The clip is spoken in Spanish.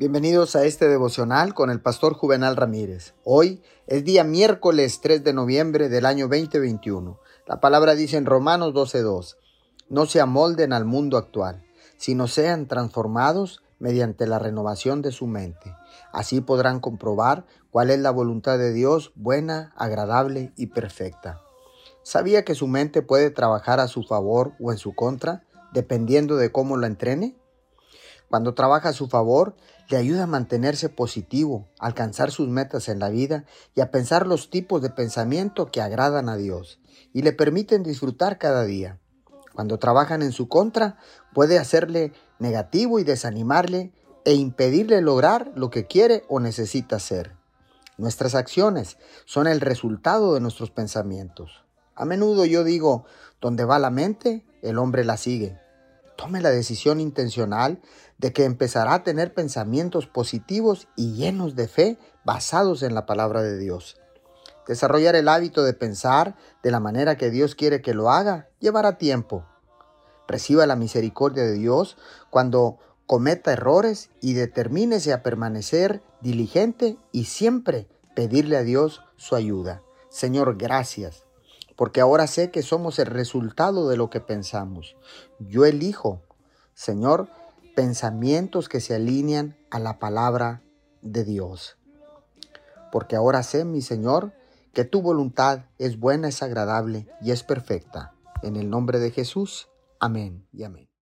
Bienvenidos a este devocional con el pastor Juvenal Ramírez. Hoy es día miércoles 3 de noviembre del año 2021. La palabra dice en Romanos 12:2, no se amolden al mundo actual, sino sean transformados mediante la renovación de su mente. Así podrán comprobar cuál es la voluntad de Dios buena, agradable y perfecta. ¿Sabía que su mente puede trabajar a su favor o en su contra, dependiendo de cómo la entrene? Cuando trabaja a su favor, le ayuda a mantenerse positivo, a alcanzar sus metas en la vida y a pensar los tipos de pensamiento que agradan a Dios y le permiten disfrutar cada día. Cuando trabajan en su contra, puede hacerle negativo y desanimarle e impedirle lograr lo que quiere o necesita hacer. Nuestras acciones son el resultado de nuestros pensamientos. A menudo yo digo, donde va la mente, el hombre la sigue. Tome la decisión intencional de que empezará a tener pensamientos positivos y llenos de fe basados en la palabra de Dios. Desarrollar el hábito de pensar de la manera que Dios quiere que lo haga llevará tiempo. Reciba la misericordia de Dios cuando cometa errores y determínese a permanecer diligente y siempre pedirle a Dios su ayuda. Señor, gracias porque ahora sé que somos el resultado de lo que pensamos. Yo elijo, Señor, pensamientos que se alinean a la palabra de Dios. Porque ahora sé, mi Señor, que tu voluntad es buena, es agradable y es perfecta. En el nombre de Jesús. Amén y amén.